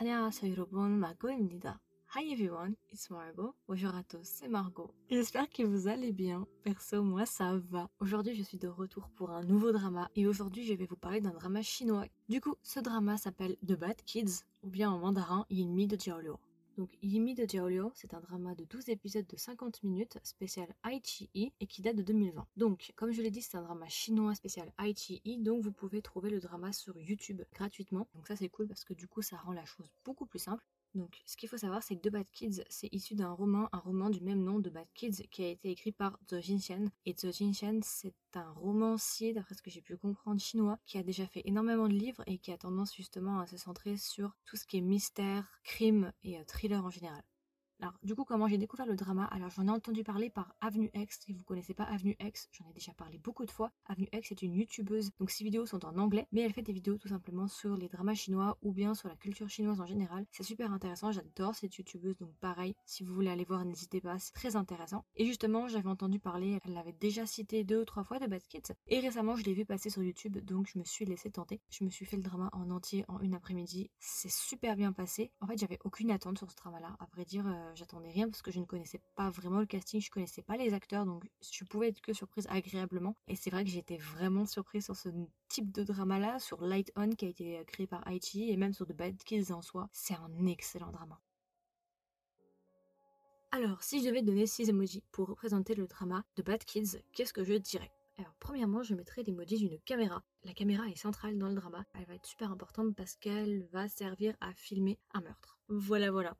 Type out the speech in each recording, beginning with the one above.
안녕하세요 여러분, Margot입니다. Hi everyone, it's Margot. Bonjour à tous, c'est Margot. J'espère que vous allez bien. Perso, moi ça va. Aujourd'hui, je suis de retour pour un nouveau drama et aujourd'hui, je vais vous parler d'un drama chinois. Du coup, ce drama s'appelle The Bad Kids ou bien en mandarin Yinmi de Jiaoliu. Donc Yimi de Jiaoliu, c'est un drama de 12 épisodes de 50 minutes spécial Aichi et qui date de 2020. Donc, comme je l'ai dit, c'est un drama chinois spécial Aichi donc vous pouvez trouver le drama sur YouTube gratuitement. Donc ça c'est cool parce que du coup ça rend la chose beaucoup plus simple. Donc, ce qu'il faut savoir, c'est que The Bad Kids, c'est issu d'un roman, un roman du même nom, The Bad Kids, qui a été écrit par Zhou Jinxian. Et Zhou Jinxian, c'est un romancier, d'après ce que j'ai pu comprendre, chinois, qui a déjà fait énormément de livres et qui a tendance justement à se centrer sur tout ce qui est mystère, crime et euh, thriller en général. Alors, du coup, comment j'ai découvert le drama? Alors, j'en ai entendu parler par Avenue X. Si vous connaissez pas Avenue X, j'en ai déjà parlé beaucoup de fois. Avenue X est une youtubeuse, donc ses vidéos sont en anglais, mais elle fait des vidéos tout simplement sur les dramas chinois ou bien sur la culture chinoise en général. C'est super intéressant, j'adore cette youtubeuse, donc pareil, si vous voulez aller voir, n'hésitez pas, c'est très intéressant. Et justement, j'avais entendu parler, elle l'avait déjà cité deux ou trois fois de Bad Kids, et récemment, je l'ai vu passer sur YouTube, donc je me suis laissé tenter. Je me suis fait le drama en entier en une après-midi. C'est super bien passé. En fait, j'avais aucune attente sur ce drama-là. À vrai dire, euh, j'attendais rien parce que je ne connaissais pas vraiment le casting, je connaissais pas les acteurs, donc je pouvais être que surprise agréablement. Et c'est vrai que j'étais vraiment surprise sur ce type de drama-là, sur Light On qui a été créé par Aichi et même sur The Bad Kids en soi. C'est un excellent drama. Alors, si je devais donner 6 emojis pour représenter le drama de Bad Kids, qu'est-ce que je dirais? Alors, premièrement, je mettrai l'emoji d'une caméra. La caméra est centrale dans le drama. Elle va être super importante parce qu'elle va servir à filmer un meurtre. Voilà, voilà.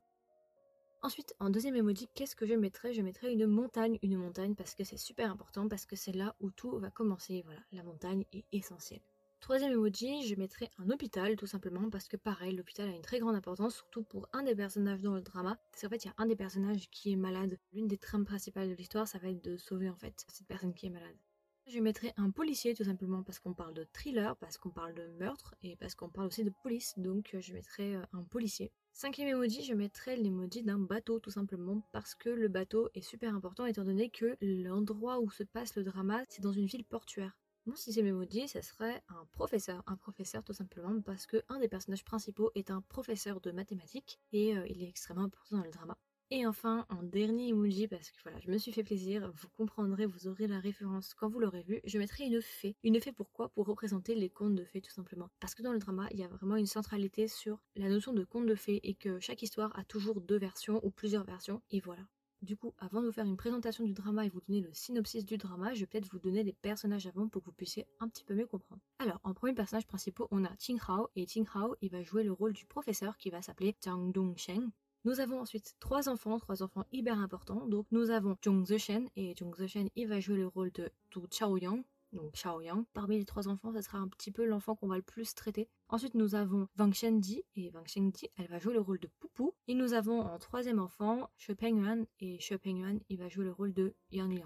Ensuite, en deuxième emoji, qu'est-ce que je mettrais? Je mettrais une montagne, une montagne parce que c'est super important, parce que c'est là où tout va commencer. Voilà, la montagne est essentielle. Troisième emoji, je mettrais un hôpital, tout simplement, parce que pareil, l'hôpital a une très grande importance, surtout pour un des personnages dans le drama. Parce qu'en fait, il y a un des personnages qui est malade. L'une des trames principales de l'histoire, ça va être de sauver, en fait, cette personne qui est malade. Je mettrais un policier tout simplement parce qu'on parle de thriller, parce qu'on parle de meurtre et parce qu'on parle aussi de police, donc je mettrais euh, un policier. Cinquième emoji, je mettrais l'emoji d'un bateau tout simplement parce que le bateau est super important étant donné que l'endroit où se passe le drama, c'est dans une ville portuaire. Mon sixième emoji, ce serait un professeur. Un professeur tout simplement parce que un des personnages principaux est un professeur de mathématiques et euh, il est extrêmement important dans le drama. Et enfin, en dernier emoji, parce que voilà, je me suis fait plaisir, vous comprendrez, vous aurez la référence quand vous l'aurez vu, je mettrai une fée. Une fée pourquoi? Pour représenter les contes de fées tout simplement. Parce que dans le drama, il y a vraiment une centralité sur la notion de conte de fées et que chaque histoire a toujours deux versions ou plusieurs versions, et voilà. Du coup, avant de vous faire une présentation du drama et vous donner le synopsis du drama, je vais peut-être vous donner les personnages avant pour que vous puissiez un petit peu mieux comprendre. Alors, en premier personnage principal, on a Ting Hao, et Ting Hao, il va jouer le rôle du professeur qui va s'appeler Zhang Dongsheng. Nous avons ensuite trois enfants, trois enfants hyper importants. Donc nous avons Zhong Zeshen et Zhong Zeshen il va jouer le rôle de Tu Chaoyang. Donc Chaoyang. Parmi les trois enfants, ça sera un petit peu l'enfant qu'on va le plus traiter. Ensuite nous avons Wang Shendi et Wang Shendi elle va jouer le rôle de Poupou. Et nous avons en troisième enfant She Pengyuan et She Pengyuan il va jouer le rôle de Yang.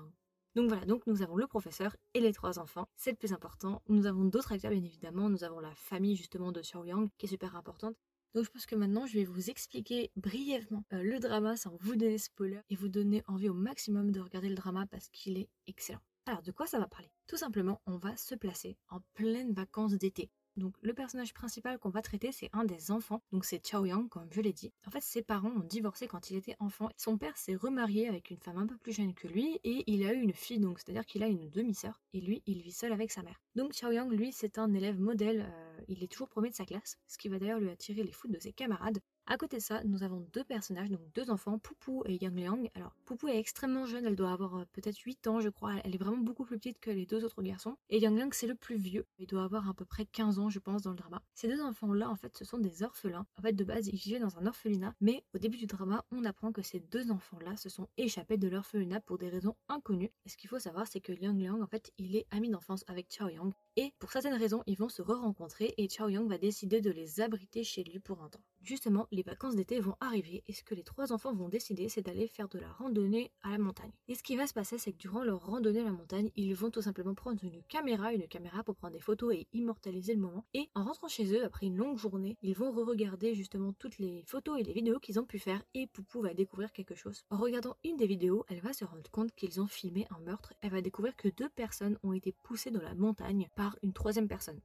Donc voilà, donc nous avons le professeur et les trois enfants, c'est le plus important. Nous avons d'autres acteurs bien évidemment, nous avons la famille justement de Xiao Yang qui est super importante. Donc je pense que maintenant je vais vous expliquer brièvement euh, le drama sans vous donner spoiler et vous donner envie au maximum de regarder le drama parce qu'il est excellent. Alors de quoi ça va parler? Tout simplement, on va se placer en pleine vacances d'été. Donc le personnage principal qu'on va traiter, c'est un des enfants. Donc c'est Chao Yang, comme je l'ai dit. En fait, ses parents ont divorcé quand il était enfant. Son père s'est remarié avec une femme un peu plus jeune que lui et il a eu une fille, donc c'est-à-dire qu'il a une demi-sœur. Et lui, il vit seul avec sa mère. Donc Chao Yang, lui, c'est un élève modèle. Euh, il est toujours premier de sa classe, ce qui va d'ailleurs lui attirer les foudres de ses camarades. À côté de ça, nous avons deux personnages, donc deux enfants, Poupou et Yang Liang. Alors, Poupou est extrêmement jeune, elle doit avoir euh, peut-être 8 ans, je crois. Elle est vraiment beaucoup plus petite que les deux autres garçons. Et Yang Liang, c'est le plus vieux. Il doit avoir à peu près 15 ans, je pense, dans le drama. Ces deux enfants-là, en fait, ce sont des orphelins. En fait, de base, ils vivaient dans un orphelinat, mais au début du drama, on apprend que ces deux enfants-là se sont échappés de l'orphelinat pour des raisons inconnues. Et ce qu'il faut savoir, c'est que Yang Liang, en fait, il est ami d'enfance avec Chao Yang. Et pour certaines raisons, ils vont se re-rencontrer et Chao Yang va décider de les abriter chez lui pour un temps. Justement, les vacances d'été vont arriver et ce que les trois enfants vont décider, c'est d'aller faire de la randonnée à la montagne. Et ce qui va se passer, c'est que durant leur randonnée à la montagne, ils vont tout simplement prendre une caméra, une caméra pour prendre des photos et immortaliser le moment. Et en rentrant chez eux, après une longue journée, ils vont re-regarder justement toutes les photos et les vidéos qu'ils ont pu faire et Poupou va découvrir quelque chose. En regardant une des vidéos, elle va se rendre compte qu'ils ont filmé un meurtre. Elle va découvrir que deux personnes ont été poussées dans la montagne par une troisième personne.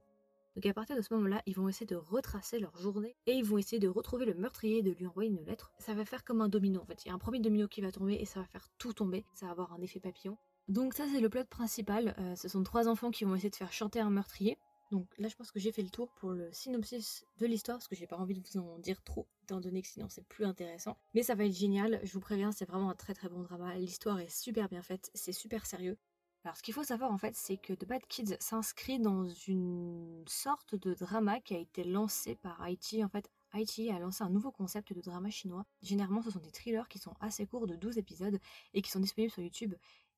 Donc à partir de ce moment-là, ils vont essayer de retracer leur journée et ils vont essayer de retrouver le meurtrier et de lui envoyer une lettre. Ça va faire comme un domino en fait. Il y a un premier domino qui va tomber et ça va faire tout tomber. Ça va avoir un effet papillon. Donc ça c'est le plot principal. Euh, ce sont trois enfants qui vont essayer de faire chanter un meurtrier. Donc là, je pense que j'ai fait le tour pour le synopsis de l'histoire parce que j'ai pas envie de vous en dire trop, étant donné que sinon c'est plus intéressant. Mais ça va être génial, je vous préviens, c'est vraiment un très très bon drama. L'histoire est super bien faite, c'est super sérieux. Alors, ce qu'il faut savoir en fait, c'est que The Bad Kids s'inscrit dans une sorte de drama qui a été lancé par Haïti. En fait, Haïti a lancé un nouveau concept de drama chinois. Généralement, ce sont des thrillers qui sont assez courts de 12 épisodes et qui sont disponibles sur YouTube.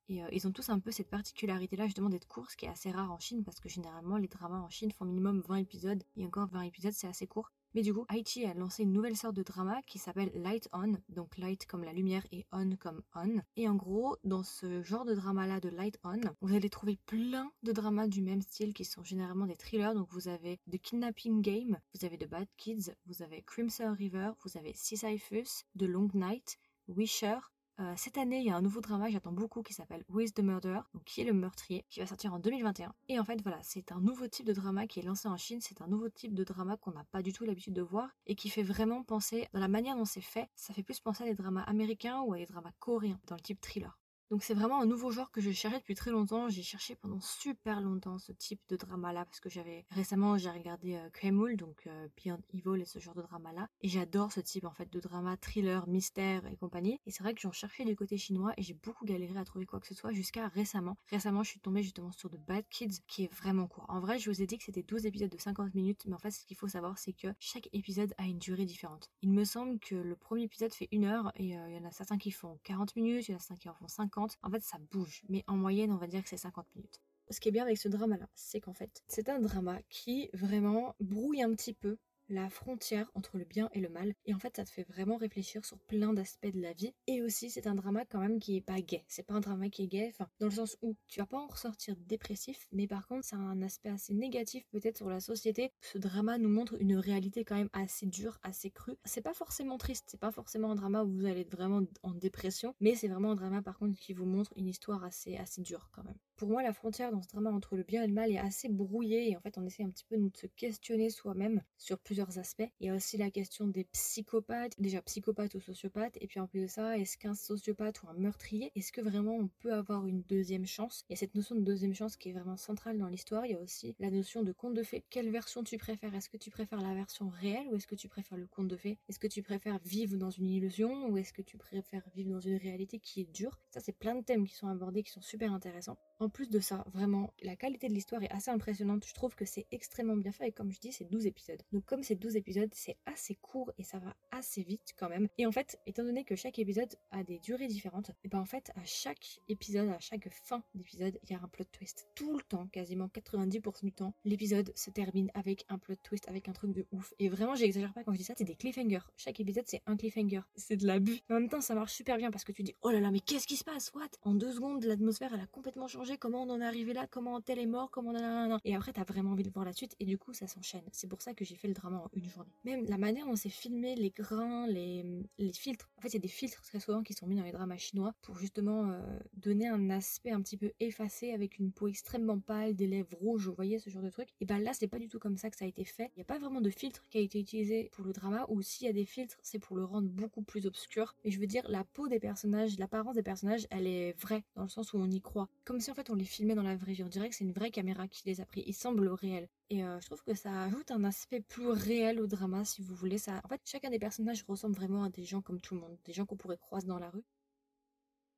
Et euh, ils ont tous un peu cette particularité-là, justement, d'être courts, ce qui est assez rare en Chine, parce que généralement, les dramas en Chine font minimum 20 épisodes, et encore 20 épisodes, c'est assez court. Mais du coup, Haïti a lancé une nouvelle sorte de drama qui s'appelle Light On, donc light comme la lumière et on comme on. Et en gros, dans ce genre de drama-là de Light On, vous allez trouver plein de dramas du même style qui sont généralement des thrillers. Donc vous avez The Kidnapping Game, vous avez The Bad Kids, vous avez Crimson River, vous avez Sisyphus, The Long Night, Wisher, euh, cette année, il y a un nouveau drama que j'attends beaucoup qui s'appelle Who is the Murderer, donc qui est le meurtrier, qui va sortir en 2021. Et en fait, voilà, c'est un nouveau type de drama qui est lancé en Chine. C'est un nouveau type de drama qu'on n'a pas du tout l'habitude de voir et qui fait vraiment penser, dans la manière dont c'est fait, ça fait plus penser à des dramas américains ou à des dramas coréens dans le type thriller. Donc c'est vraiment un nouveau genre que je cherchais depuis très longtemps. J'ai cherché pendant super longtemps ce type de drama-là parce que j'avais récemment j'ai regardé euh, donc euh, Beyond Evil et ce genre de drama-là. Et j'adore ce type en fait de drama, thriller, mystère et compagnie. Et c'est vrai que j'en cherchais du côté chinois et j'ai beaucoup galéré à trouver quoi que ce soit jusqu'à récemment. Récemment je suis tombée justement sur The Bad Kids qui est vraiment court. En vrai je vous ai dit que c'était 12 épisodes de 50 minutes mais en fait ce qu'il faut savoir c'est que chaque épisode a une durée différente. Il me semble que le premier épisode fait une heure et euh, il y en a certains qui font 40 minutes, il y en a certains qui en font 50 en fait, ça bouge. Mais en moyenne, on va dire que c'est 50 minutes. Ce qui est bien avec ce drama-là, c'est qu'en fait, c'est un drama qui vraiment brouille un petit peu la frontière entre le bien et le mal. Et en fait, ça te fait vraiment réfléchir sur plein d'aspects de la vie. Et aussi, c'est un drama quand même qui est pas gay. C'est pas un drama qui est gay, enfin, dans le sens où tu vas pas en ressortir dépressif, mais par contre, ça a un aspect assez négatif peut-être sur la société. Ce drama nous montre une réalité quand même assez dure, assez crue. C'est pas forcément triste, c'est pas forcément un drama où vous allez être vraiment en dépression, mais c'est vraiment un drama par contre qui vous montre une histoire assez, assez dure quand même. Pour moi, la frontière dans ce drama entre le bien et le mal est assez brouillée et en fait, on essaie un petit peu de se questionner soi-même sur plusieurs aspects. Il y a aussi la question des psychopathes, déjà psychopathes ou sociopathes, et puis en plus de ça, est-ce qu'un sociopathe ou un meurtrier, est-ce que vraiment on peut avoir une deuxième chance? Il y a cette notion de deuxième chance qui est vraiment centrale dans l'histoire. Il y a aussi la notion de conte de fées. Quelle version tu préfères? Est-ce que tu préfères la version réelle ou est-ce que tu préfères le conte de fées? Est-ce que tu préfères vivre dans une illusion ou est-ce que tu préfères vivre dans une réalité qui est dure? Ça, c'est plein de thèmes qui sont abordés qui sont super intéressants. En plus de ça, vraiment, la qualité de l'histoire est assez impressionnante. Je trouve que c'est extrêmement bien fait et comme je dis, c'est 12 épisodes. Donc comme c'est 12 épisodes, c'est assez court et ça va assez vite quand même. Et en fait, étant donné que chaque épisode a des durées différentes, et ben en fait, à chaque épisode, à chaque fin d'épisode, il y a un plot twist. Tout le temps, quasiment 90% du temps, l'épisode se termine avec un plot twist, avec un truc de ouf. Et vraiment, j'exagère pas quand je dis ça, c'est des cliffhangers. Chaque épisode, c'est un cliffhanger. C'est de l'abus. En même temps, ça marche super bien parce que tu dis, oh là là, mais qu'est-ce qui se passe? What? En deux secondes, l'atmosphère, elle a complètement changé comment on en est arrivé là, comment tel est mort, comment nan, Et après, t'as vraiment envie de voir la suite et du coup, ça s'enchaîne. C'est pour ça que j'ai fait le drama en une journée. Même la manière dont c'est filmé, les grains, les, les filtres. En fait, il y a des filtres très souvent qui sont mis dans les dramas chinois pour justement euh, donner un aspect un petit peu effacé avec une peau extrêmement pâle, des lèvres rouges, vous voyez ce genre de truc. Et ben là, c'est pas du tout comme ça que ça a été fait. Il n'y a pas vraiment de filtre qui a été utilisé pour le drama ou s'il y a des filtres, c'est pour le rendre beaucoup plus obscur. Et je veux dire, la peau des personnages, l'apparence des personnages, elle est vraie dans le sens où on y croit. Comme si en fait on les filmait dans la vraie vie. On dirait que c'est une vraie caméra qui les a pris. Ils semblent réels. Et euh, je trouve que ça ajoute un aspect plus réel au drama, si vous voulez. Ça, en fait, chacun des personnages ressemble vraiment à des gens comme tout le monde, des gens qu'on pourrait croiser dans la rue.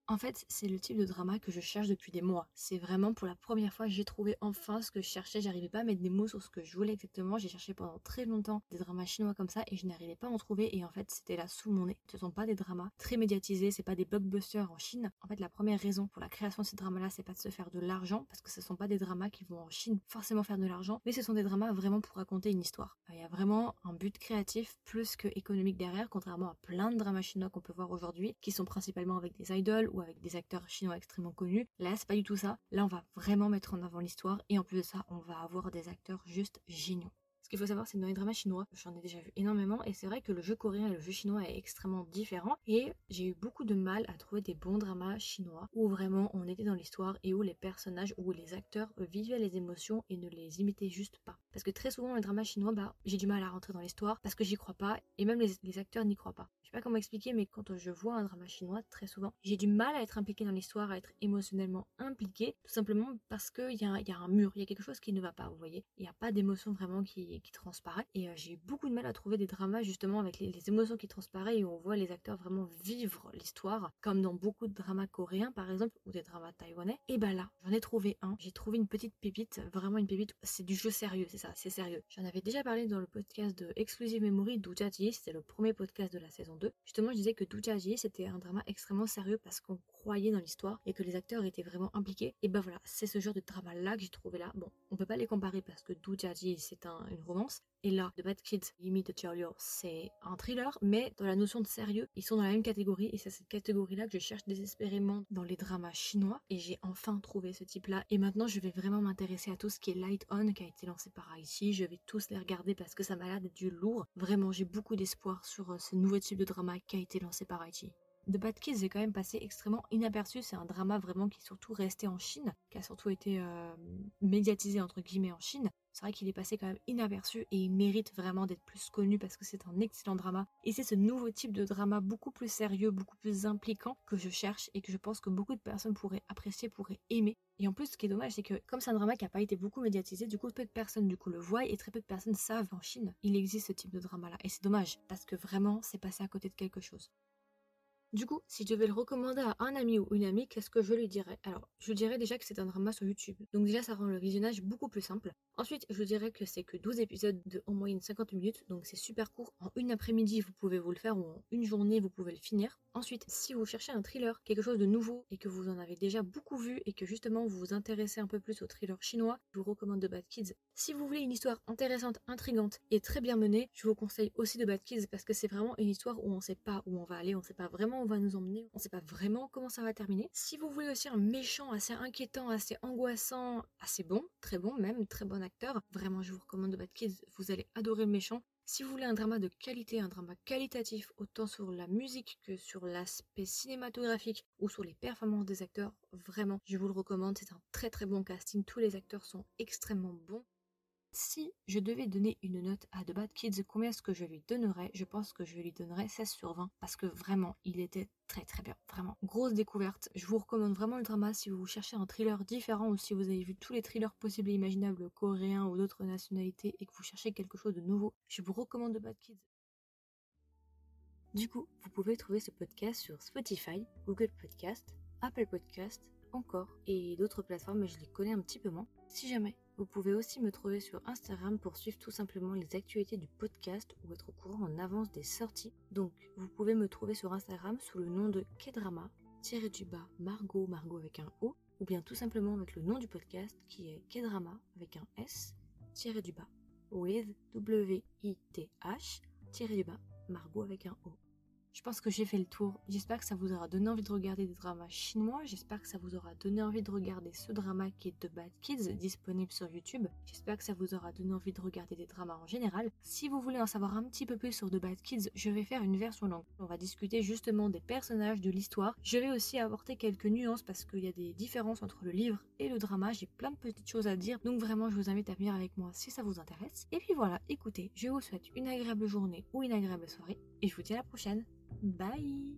En fait, c'est le type de drama que je cherche depuis des mois. C'est vraiment pour la première fois j'ai trouvé enfin ce que je cherchais. J'arrivais pas à mettre des mots sur ce que je voulais exactement. J'ai cherché pendant très longtemps des dramas chinois comme ça et je n'arrivais pas à en trouver. Et en fait, c'était là sous mon nez. Ce sont pas des dramas très médiatisés, c'est pas des blockbusters en Chine. En fait, la première raison pour la création de ces dramas-là, c'est pas de se faire de l'argent parce que ce sont pas des dramas qui vont en Chine forcément faire de l'argent, mais ce sont des dramas vraiment pour raconter une histoire. Il y a vraiment un but créatif plus que économique derrière, contrairement à plein de dramas chinois qu'on peut voir aujourd'hui, qui sont principalement avec des idoles ou avec des acteurs chinois extrêmement connus. Là, c'est pas du tout ça. Là, on va vraiment mettre en avant l'histoire et en plus de ça, on va avoir des acteurs juste géniaux. Ce qu'il faut savoir, c'est que dans les dramas chinois, j'en ai déjà vu énormément, et c'est vrai que le jeu coréen et le jeu chinois est extrêmement différent, et j'ai eu beaucoup de mal à trouver des bons dramas chinois où vraiment on était dans l'histoire et où les personnages ou les acteurs vivaient les émotions et ne les imitaient juste pas. Parce que très souvent, les dramas chinois, bah, j'ai du mal à rentrer dans l'histoire parce que j'y crois pas, et même les, acteurs n'y croient pas. Je sais pas comment expliquer, mais quand je vois un drama chinois, très souvent, j'ai du mal à être impliqué dans l'histoire, à être émotionnellement impliqué, tout simplement parce qu'il y, y a un mur, il y a quelque chose qui ne va pas, vous voyez. Il n'y a pas d'émotion vraiment qui, qui transparaît. Et euh, j'ai eu beaucoup de mal à trouver des dramas justement avec les, émotions qui transparaissent et où on voit les acteurs vraiment vivre l'histoire, comme dans beaucoup de dramas coréens par exemple, ou des dramas taïwanais. Et bah là, j'en ai trouvé un. J'ai trouvé une petite pépite, vraiment une pépite. C'est du jeu sérieux, c'est ça, c'est sérieux. J'en avais déjà parlé dans le podcast de Exclusive Memory d'Ujaji, c'était le premier podcast de la saison 2. Justement, je disais que Dujaji, c'était un drama extrêmement sérieux parce qu'on croyait dans l'histoire et que les acteurs étaient vraiment impliqués. Et bah voilà, c'est ce genre de drama là que j'ai trouvé là. Bon, on peut pas les comparer parce que Dujaji, c'est un, une romance. Et là, The Bad Kids, Yumi de Cheolio, c'est un thriller, mais dans la notion de sérieux, ils sont dans la même catégorie et c'est cette catégorie-là que je cherche désespérément dans les dramas chinois et j'ai enfin trouvé ce type-là. Et maintenant, je vais vraiment m'intéresser à tout ce qui est Light On qui a été lancé par Aichi. Je vais tous les regarder parce que ça m'a l'air d'être du lourd. Vraiment, j'ai beaucoup d'espoir sur euh, ce nouveau type de drama qui a été lancé par Aichi. The Bad Kids est quand même passé extrêmement inaperçu. C'est un drama vraiment qui est surtout resté en Chine, qui a surtout été euh, médiatisé entre guillemets en Chine. C'est vrai qu'il est passé quand même inaperçu et il mérite vraiment d'être plus connu parce que c'est un excellent drama. Et c'est ce nouveau type de drama beaucoup plus sérieux, beaucoup plus impliquant que je cherche et que je pense que beaucoup de personnes pourraient apprécier, pourraient aimer. Et en plus, ce qui est dommage, c'est que comme c'est un drama qui n'a pas été beaucoup médiatisé, du coup, peu de personnes du coup le voient et très peu de personnes savent en Chine il existe ce type de drama là. Et c'est dommage parce que vraiment, c'est passé à côté de quelque chose. Du coup, si je devais le recommander à un ami ou une amie, qu'est-ce que je lui dirais? Alors, je dirais déjà que c'est un drama sur YouTube. Donc déjà, ça rend le visionnage beaucoup plus simple. Ensuite, je dirais que c'est que 12 épisodes de en moyenne 50 minutes, donc c'est super court. En une après-midi, vous pouvez vous le faire ou en une journée, vous pouvez le finir. Ensuite, si vous cherchez un thriller, quelque chose de nouveau et que vous en avez déjà beaucoup vu et que justement vous vous intéressez un peu plus au thriller chinois, je vous recommande The Bad Kids. Si vous voulez une histoire intéressante, intrigante et très bien menée, je vous conseille aussi The Bad Kids parce que c'est vraiment une histoire où on sait pas où on va aller, on sait pas vraiment on va nous emmener, on sait pas vraiment comment ça va terminer. Si vous voulez aussi un méchant assez inquiétant, assez angoissant, assez bon, très bon même, très bon acteur, Vraiment, je vous recommande The Bad Kids. Vous allez adorer le méchant. Si vous voulez un drama de qualité, un drama qualitatif, autant sur la musique que sur l'aspect cinématographique ou sur les performances des acteurs, vraiment, je vous le recommande. C'est un très très bon casting. Tous les acteurs sont extrêmement bons. Si je devais donner une note à The Bad Kids, combien est-ce que je lui donnerais? Je pense que je lui donnerais 16 sur 20 parce que vraiment, il était très très bien. Vraiment, grosse découverte. Je vous recommande vraiment le drama si vous cherchez un thriller différent ou si vous avez vu tous les thrillers possibles et imaginables coréens ou d'autres nationalités et que vous cherchez quelque chose de nouveau. Je vous recommande The Bad Kids. Du coup, vous pouvez trouver ce podcast sur Spotify, Google Podcast, Apple Podcast, encore et d'autres plateformes, mais je les connais un petit peu moins. Si jamais vous pouvez aussi me trouver sur Instagram pour suivre tout simplement les actualités du podcast ou être au courant en avance des sorties. Donc, vous pouvez me trouver sur Instagram sous le nom de Kedrama, tiré du bas Margot, Margot avec un O, ou bien tout simplement avec le nom du podcast qui est Kedrama avec un S, tiré du bas, with W-I-T-H, tiré du bas, Margot avec un O. Je pense que j'ai fait le tour. J'espère que ça vous aura donné envie de regarder des dramas chinois. J'espère que ça vous aura donné envie de regarder ce drama qui est The Bad Kids, disponible sur YouTube. J'espère que ça vous aura donné envie de regarder des dramas en général. Si vous voulez en savoir un petit peu plus sur The Bad Kids, je vais faire une version longue. On va discuter justement des personnages, de l'histoire. Je vais aussi apporter quelques nuances parce qu'il y a des différences entre le livre et le drama. J'ai plein de petites choses à dire. Donc vraiment, je vous invite à venir avec moi si ça vous intéresse. Et puis voilà, écoutez, je vous souhaite une agréable journée ou une agréable soirée. Et je vous dis à la prochaine. Bye